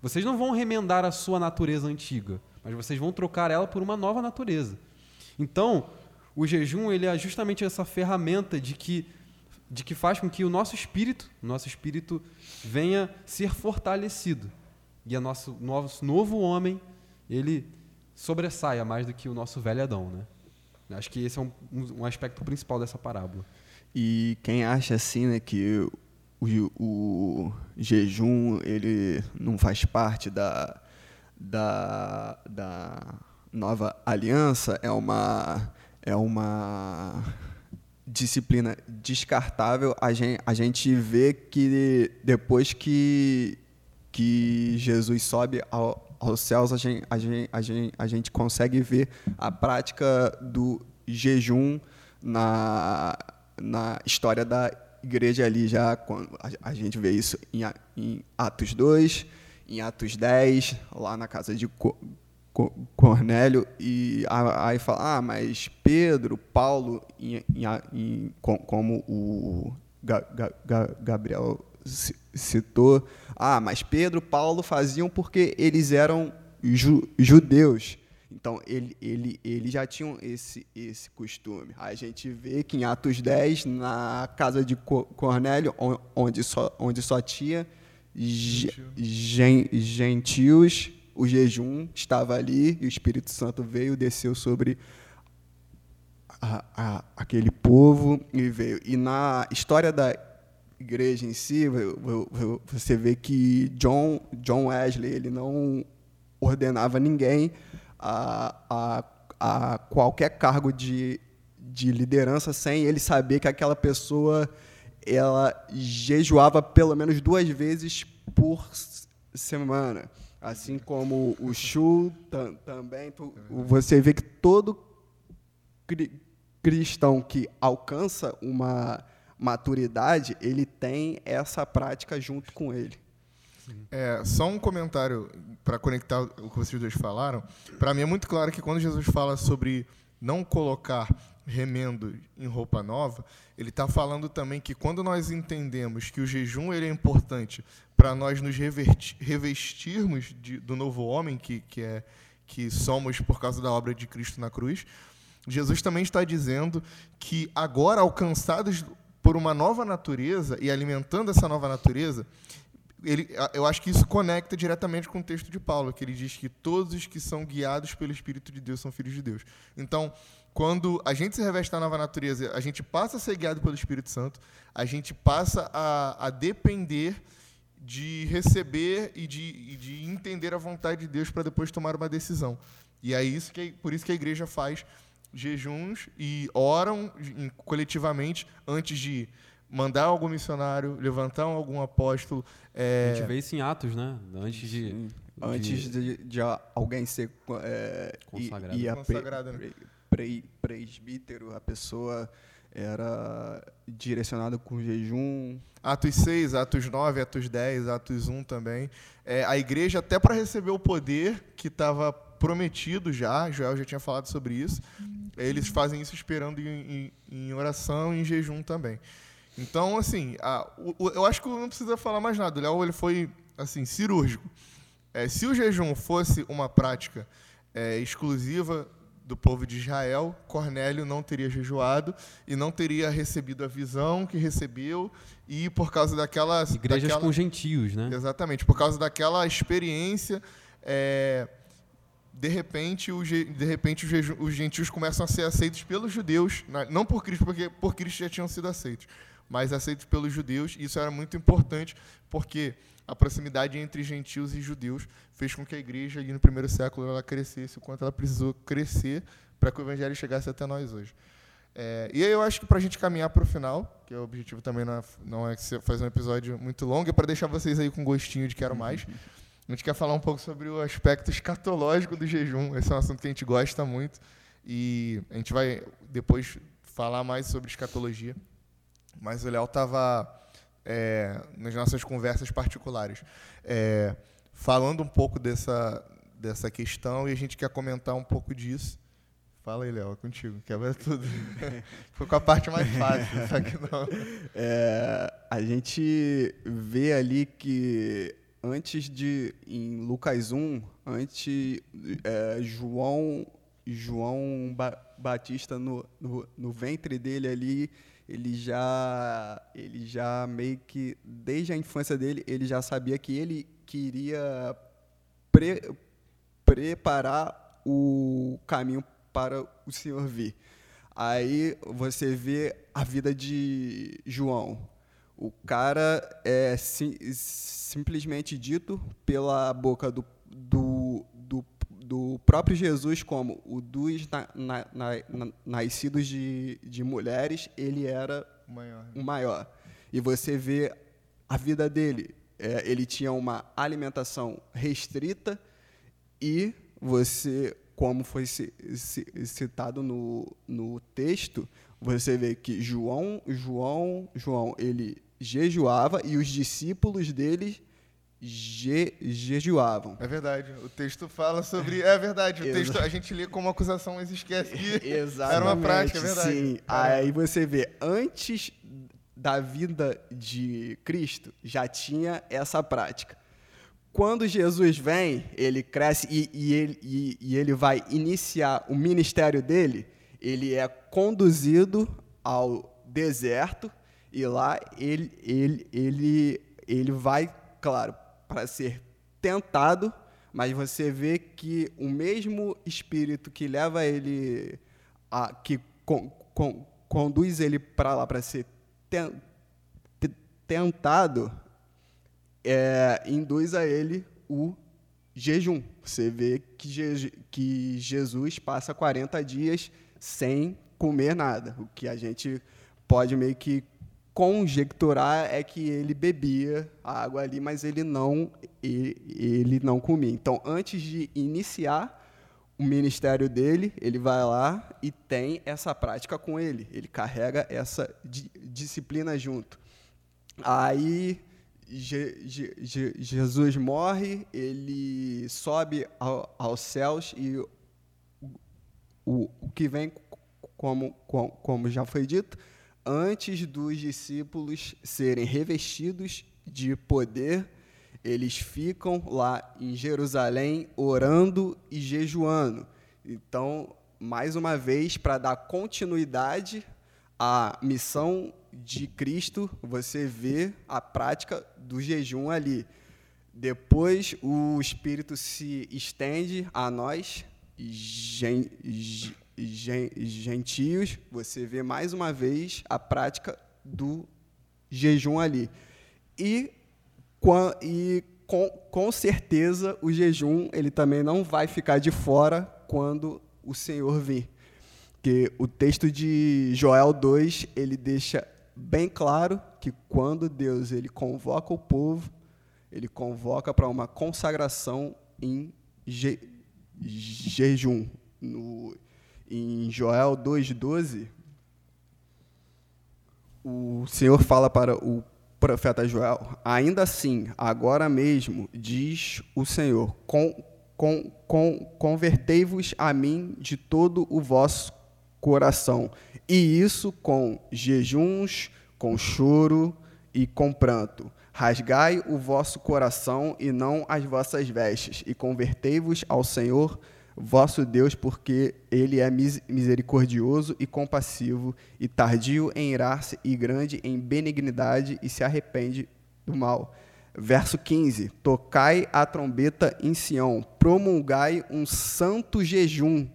[SPEAKER 2] Vocês não vão remendar a sua natureza antiga, mas vocês vão trocar ela por uma nova natureza. Então, o jejum ele é justamente essa ferramenta de que de que faz com que o nosso espírito, nosso espírito venha ser fortalecido. E o nosso, nosso novo homem, ele sobressaia mais do que o nosso velho Adão, né? Acho que esse é um, um aspecto principal dessa parábola.
[SPEAKER 3] E quem acha assim, né, que o, o jejum ele não faz parte da, da, da nova aliança, é uma é uma disciplina descartável, a gente, a gente vê que depois que, que Jesus sobe ao, aos céus, a gente, a, gente, a, gente, a gente consegue ver a prática do jejum na, na história da igreja ali já quando a, a gente vê isso em, em Atos 2, em Atos 10, lá na casa de Cornélio e aí fala, ah, mas Pedro, Paulo, em, em, como o Gabriel citou, ah, mas Pedro, Paulo faziam porque eles eram ju judeus. Então, ele, ele, eles já tinham esse, esse costume. A gente vê que em Atos 10, na casa de Cornélio, onde só, onde só tinha gentios, o jejum estava ali e o Espírito Santo veio, desceu sobre a, a, aquele povo e veio. E na história da igreja em si, você vê que John, John Wesley ele não ordenava ninguém a, a, a qualquer cargo de, de liderança sem ele saber que aquela pessoa ela jejuava pelo menos duas vezes por semana. Assim como o tam, também, tu, você vê que todo cri, cristão que alcança uma maturidade, ele tem essa prática junto com ele.
[SPEAKER 1] É, só um comentário para conectar o que vocês dois falaram. Para mim é muito claro que quando Jesus fala sobre não colocar remendo em roupa nova, ele está falando também que quando nós entendemos que o jejum ele é importante para nós nos revestirmos de, do novo homem que, que, é, que somos por causa da obra de Cristo na cruz, Jesus também está dizendo que agora alcançados por uma nova natureza e alimentando essa nova natureza, ele, eu acho que isso conecta diretamente com o texto de Paulo, que ele diz que todos os que são guiados pelo Espírito de Deus são filhos de Deus. Então, quando a gente se reveste da nova natureza, a gente passa a ser guiado pelo Espírito Santo, a gente passa a, a depender de receber e de, e de, entender a vontade de Deus para depois tomar uma decisão. E é isso que, por isso que a igreja faz jejuns e oram coletivamente antes de mandar algum missionário, levantar algum apóstolo.
[SPEAKER 2] É... A gente vê isso em Atos, né? Antes de.
[SPEAKER 3] de... Antes de, de, alguém ser é,
[SPEAKER 2] consagrado.
[SPEAKER 3] E, e
[SPEAKER 1] consagrado né?
[SPEAKER 3] pre, presbítero, a pessoa era direcionada com jejum.
[SPEAKER 1] Atos 6, Atos 9, Atos 10, Atos 1 também. É, a igreja, até para receber o poder que estava prometido já, Joel já tinha falado sobre isso, eles fazem isso esperando em, em, em oração e em jejum também. Então, assim, a, o, eu acho que não precisa falar mais nada. O Léo ele foi assim, cirúrgico. É, se o jejum fosse uma prática é, exclusiva do povo de Israel, Cornélio não teria jejuado e não teria recebido a visão que recebeu e por causa daquela
[SPEAKER 2] igrejas
[SPEAKER 1] daquela,
[SPEAKER 2] com gentios, né?
[SPEAKER 1] Exatamente, por causa daquela experiência, é, de repente, o, de repente os, os gentios começam a ser aceitos pelos judeus, não por Cristo, porque por Cristo já tinham sido aceitos, mas aceitos pelos judeus. Isso era muito importante porque a proximidade entre gentios e judeus fez com que a igreja, ali no primeiro século, ela crescesse o quanto ela precisou crescer para que o evangelho chegasse até nós hoje. É, e aí eu acho que para a gente caminhar para o final, que é o objetivo também não é, não é fazer um episódio muito longo, é para deixar vocês aí com gostinho de quero mais. [LAUGHS] A gente quer falar um pouco sobre o aspecto escatológico do jejum. Esse é um assunto que a gente gosta muito. E a gente vai depois falar mais sobre escatologia. Mas o Léo estava é, nas nossas conversas particulares é, falando um pouco dessa, dessa questão e a gente quer comentar um pouco disso. Fala aí, Léo, é contigo. Quebra tudo. [LAUGHS] Foi com a parte mais fácil, só que não.
[SPEAKER 3] É, a gente vê ali que antes de, em Lucas 1, antes, é, João, João ba Batista, no, no, no, ventre dele ali, ele já, ele já meio que, desde a infância dele, ele já sabia que ele queria pre preparar o caminho para o Senhor vir. Aí você vê a vida de João. O cara é sim, simplesmente dito pela boca do, do, do, próprio Jesus como o dos na, na, na, nascidos de, de mulheres, ele era o maior. o maior. E você vê a vida dele. É, ele tinha uma alimentação restrita e você como foi citado no, no texto, você vê que João, João, João, ele jejuava e os discípulos dele je, jejuavam.
[SPEAKER 1] É verdade. O texto fala sobre. É verdade. O texto a gente lê como acusação, mas esquece que [LAUGHS]
[SPEAKER 3] Exatamente,
[SPEAKER 1] era uma prática, é verdade.
[SPEAKER 3] Sim.
[SPEAKER 1] É.
[SPEAKER 3] Aí você vê, antes da vinda de Cristo, já tinha essa prática. Quando Jesus vem, ele cresce e, e, ele, e, e ele vai iniciar o ministério dele, ele é conduzido ao deserto e lá ele, ele, ele, ele vai, claro, para ser tentado, mas você vê que o mesmo espírito que leva ele, a, que con, con, conduz ele para lá para ser ten, tentado, é, induz a ele o jejum. Você vê que, Je que Jesus passa 40 dias sem comer nada. O que a gente pode meio que conjecturar é que ele bebia a água ali, mas ele não, ele, ele não comia. Então, antes de iniciar o ministério dele, ele vai lá e tem essa prática com ele. Ele carrega essa di disciplina junto. Aí Je, Je, Jesus morre, ele sobe ao, aos céus e o, o que vem, como, como, como já foi dito, antes dos discípulos serem revestidos de poder, eles ficam lá em Jerusalém orando e jejuando. Então, mais uma vez, para dar continuidade à missão de Cristo, você vê a prática do jejum ali. Depois o Espírito se estende a nós, gen, gen, gentios, você vê mais uma vez a prática do jejum ali. E, e com, com certeza o jejum ele também não vai ficar de fora quando o Senhor vir. Porque o texto de Joel 2, ele deixa bem claro que quando Deus ele convoca o povo, ele convoca para uma consagração em je, jejum. No, em Joel 2,12, o Senhor fala para o profeta Joel: Ainda assim, agora mesmo, diz o Senhor, com, com, com, convertei-vos a mim de todo o vosso coração e isso com jejuns, com choro e com pranto. Rasgai o vosso coração e não as vossas vestes, e convertei-vos ao Senhor vosso Deus, porque ele é misericordioso e compassivo, e tardio em irar-se e grande em benignidade, e se arrepende do mal. Verso 15: Tocai a trombeta em Sião, promulgai um santo jejum,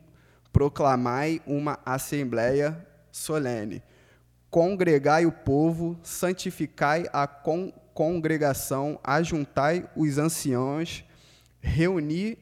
[SPEAKER 3] proclamai uma assembleia solene. Congregai o povo, santificai a con congregação, ajuntai os anciãos, reuni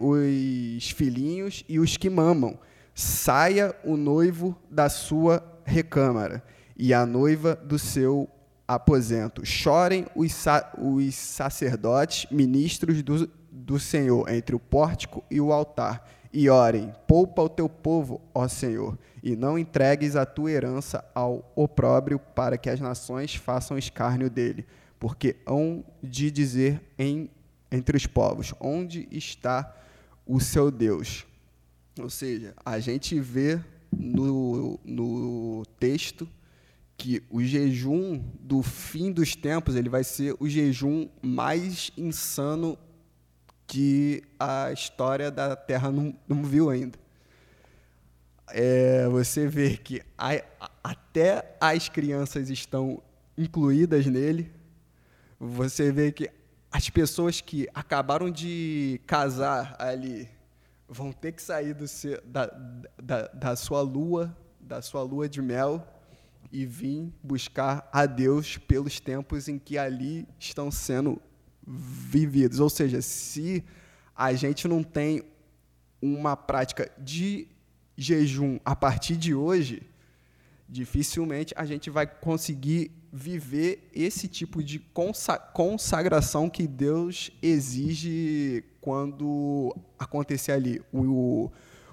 [SPEAKER 3] os filhinhos e os que mamam. Saia o noivo da sua recâmara e a noiva do seu aposento. Chorem os, sa os sacerdotes, ministros do, do Senhor, entre o pórtico e o altar e orem: Poupa o teu povo, ó Senhor, e não entregues a tua herança ao opróbrio, para que as nações façam escárnio dele. Porque hão de dizer em, entre os povos: Onde está o seu Deus? Ou seja, a gente vê no, no texto que o jejum do fim dos tempos ele vai ser o jejum mais insano que a história da Terra não, não viu ainda. É, você vê que a, até as crianças estão incluídas nele. Você vê que as pessoas que acabaram de casar ali vão ter que sair seu, da, da, da sua lua, da sua lua de mel e vir buscar a Deus pelos tempos em que ali estão sendo vividos. Ou seja, se a gente não tem uma prática de jejum a partir de hoje, dificilmente a gente vai conseguir viver esse tipo de consagração que Deus exige quando acontecer ali o,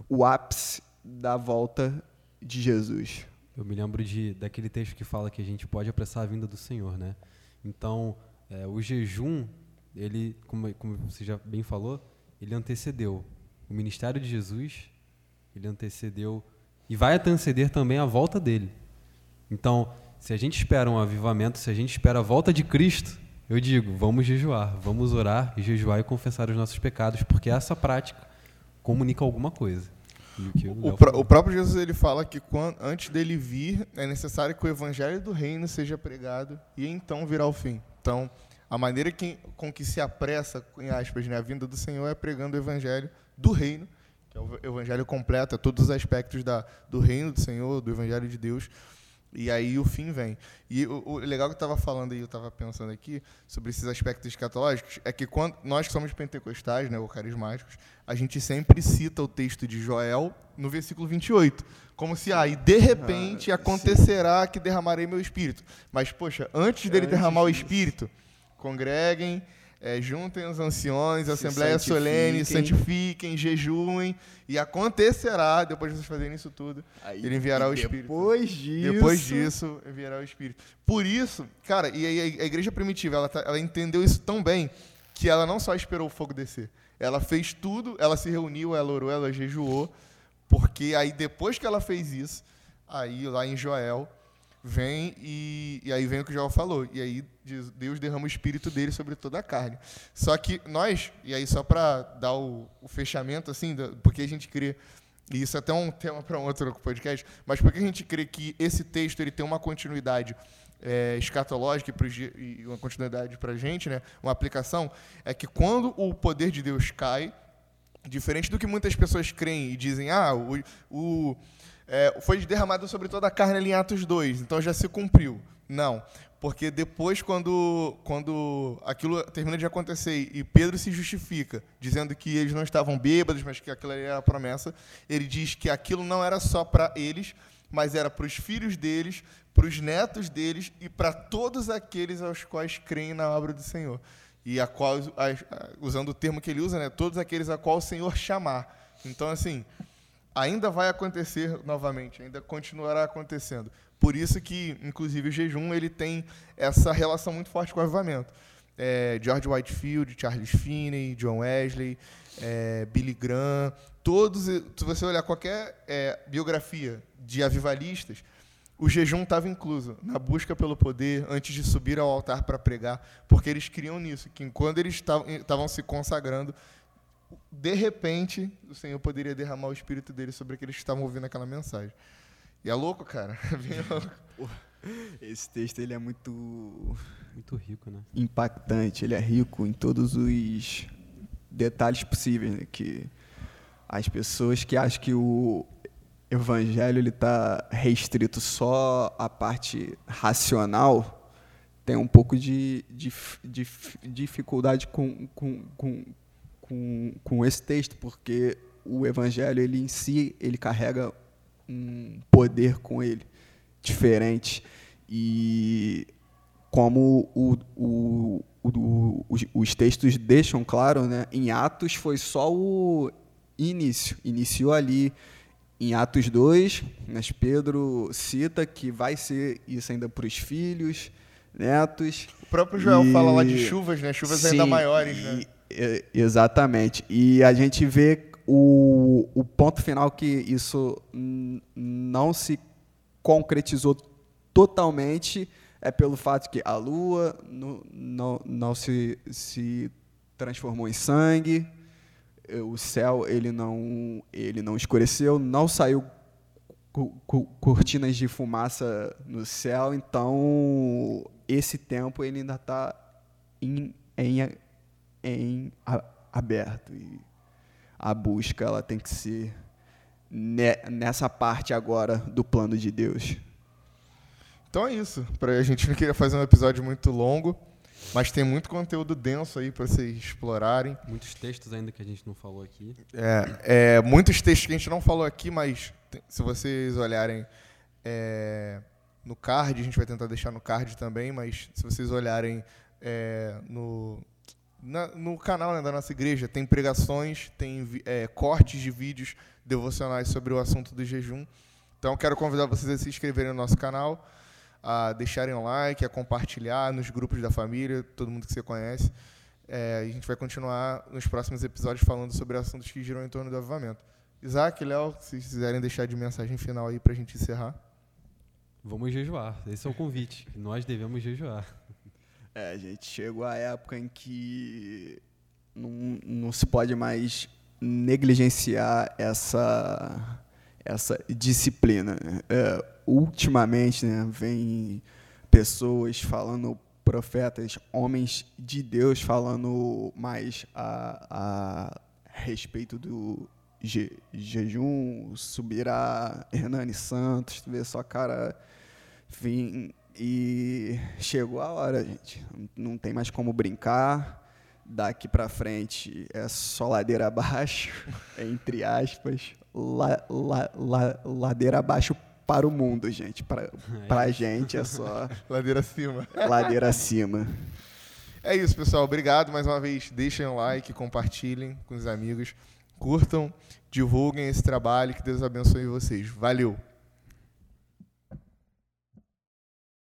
[SPEAKER 3] o ápice da volta de Jesus.
[SPEAKER 2] Eu me lembro de daquele texto que fala que a gente pode apressar a vinda do Senhor, né? Então, é, o jejum ele, como, como você já bem falou, ele antecedeu o ministério de Jesus, ele antecedeu e vai anteceder também a volta dele. Então, se a gente espera um avivamento, se a gente espera a volta de Cristo, eu digo, vamos jejuar, vamos orar e jejuar e confessar os nossos pecados, porque essa prática comunica alguma coisa.
[SPEAKER 1] O, o, o, próprio Jesus ele fala que quando, antes dele vir é necessário que o evangelho do reino seja pregado e então virá o fim. Então, a maneira que, com que se apressa, em aspas, né, a vinda do Senhor é pregando o evangelho do reino, que é o evangelho completo, é todos os aspectos da, do reino do Senhor, do evangelho de Deus. E aí o fim vem. E o, o legal que eu estava falando aí, eu estava pensando aqui, sobre esses aspectos escatológicos, é que quando nós que somos pentecostais, né, ou carismáticos, a gente sempre cita o texto de Joel no versículo 28. Como se, ah, e de repente ah, acontecerá sim. que derramarei meu espírito. Mas, poxa, antes dele antes derramar o espírito, congreguem, é, juntem os anciões, assembleia solene, santifiquem, jejuem, e acontecerá, depois de vocês fazerem isso tudo, Aí, ele enviará o Espírito.
[SPEAKER 3] Depois disso...
[SPEAKER 1] Depois disso, enviará o Espírito. Por isso, cara, e a, a igreja primitiva, ela, tá, ela entendeu isso tão bem, que ela não só esperou o fogo descer, ela fez tudo, ela se reuniu, ela orou, ela jejuou, porque aí depois que ela fez isso, aí lá em Joel, vem e, e aí vem o que João falou. E aí Deus derrama o espírito dele sobre toda a carne. Só que nós, e aí só para dar o, o, fechamento, assim, porque a gente crê, e isso é até um tema para um outro podcast, mas porque a gente crê que esse texto ele tem uma continuidade é, escatológica e uma continuidade para a gente, né, uma aplicação, é que quando o poder de Deus cai, diferente do que muitas pessoas creem e dizem, ah, o, o é, foi derramado sobre toda a carne ali em Atos 2, então já se cumpriu. Não, porque depois, quando, quando aquilo termina de acontecer e Pedro se justifica, dizendo que eles não estavam bêbados, mas que aquilo era a promessa, ele diz que aquilo não era só para eles, mas era para os filhos deles, para os netos deles e para todos aqueles aos quais creem na obra do Senhor. E a qual, usando o termo que ele usa, né, todos aqueles a qual o Senhor chamar. Então, assim, ainda vai acontecer novamente, ainda continuará acontecendo. Por isso que, inclusive, o jejum ele tem essa relação muito forte com o avivamento. É, George Whitefield, Charles Finney, John Wesley, é, Billy Graham, todos, se você olhar qualquer é, biografia de avivalistas, o jejum estava incluso na busca pelo poder antes de subir ao altar para pregar, porque eles criam nisso, que quando eles estavam se consagrando, de repente, o Senhor poderia derramar o espírito dele sobre aqueles que estavam ouvindo aquela mensagem. E é louco, cara. [LAUGHS] É bem [LAUGHS] louco.
[SPEAKER 3] Esse texto ele é muito
[SPEAKER 2] muito rico, né?
[SPEAKER 3] Impactante, ele é rico em todos os detalhes possíveis, né? que as pessoas que acham que o evangelho ele está restrito só à parte racional tem um pouco de, de, de dificuldade com, com, com, com, com esse texto, porque o evangelho ele em si ele carrega um poder com ele diferente e como o, o, o, os textos deixam claro, né, em Atos foi só o início. Iniciou ali em Atos 2, mas Pedro cita que vai ser isso ainda para os filhos, netos.
[SPEAKER 1] O próprio Joel
[SPEAKER 3] e...
[SPEAKER 1] fala lá de chuvas, né? Chuvas
[SPEAKER 3] Sim,
[SPEAKER 1] ainda maiores, né?
[SPEAKER 3] Exatamente. E a gente vê o, o ponto final que isso não se concretizou totalmente é pelo fato que a lua não, não, não se, se transformou em sangue, o céu ele não, ele não escureceu, não saiu cortinas de fumaça no céu, então esse tempo ele ainda está em, em, em aberto. E a busca ela tem que ser nessa parte agora do plano de Deus.
[SPEAKER 1] Então é isso. Pra, a gente não queria fazer um episódio muito longo, mas tem muito conteúdo denso aí para vocês explorarem.
[SPEAKER 2] Muitos textos ainda que a gente não falou aqui.
[SPEAKER 1] É, é muitos textos que a gente não falou aqui, mas tem, se vocês olharem é, no card, a gente vai tentar deixar no card também, mas se vocês olharem é, no, na, no canal né, da nossa igreja, tem pregações, tem é, cortes de vídeos devocionais sobre o assunto do jejum. Então, quero convidar vocês a se inscreverem no nosso canal a deixarem um like, a compartilhar nos grupos da família, todo mundo que você conhece. É, a gente vai continuar nos próximos episódios falando sobre assuntos que giram em torno do avivamento. Isaac, Léo, se quiserem deixar de mensagem final aí para a gente encerrar.
[SPEAKER 2] Vamos jejuar. Esse é o convite. Nós devemos jejuar.
[SPEAKER 3] É, a gente chegou à época em que não, não se pode mais negligenciar essa, essa disciplina. Né? É, ultimamente, né, vem pessoas falando, profetas, homens de Deus falando mais a, a respeito do je, jejum, subirá Hernani Santos, tu vê só cara, enfim, e chegou a hora, gente. Não tem mais como brincar. Daqui para frente é só ladeira abaixo, [LAUGHS] entre aspas, la, la, la, ladeira abaixo para o mundo, gente. Para a é. gente é só. [LAUGHS]
[SPEAKER 1] Ladeira acima.
[SPEAKER 3] Ladeira acima.
[SPEAKER 1] É isso, pessoal. Obrigado mais uma vez. Deixem um like, compartilhem com os amigos, curtam, divulguem esse trabalho. Que Deus abençoe vocês. Valeu!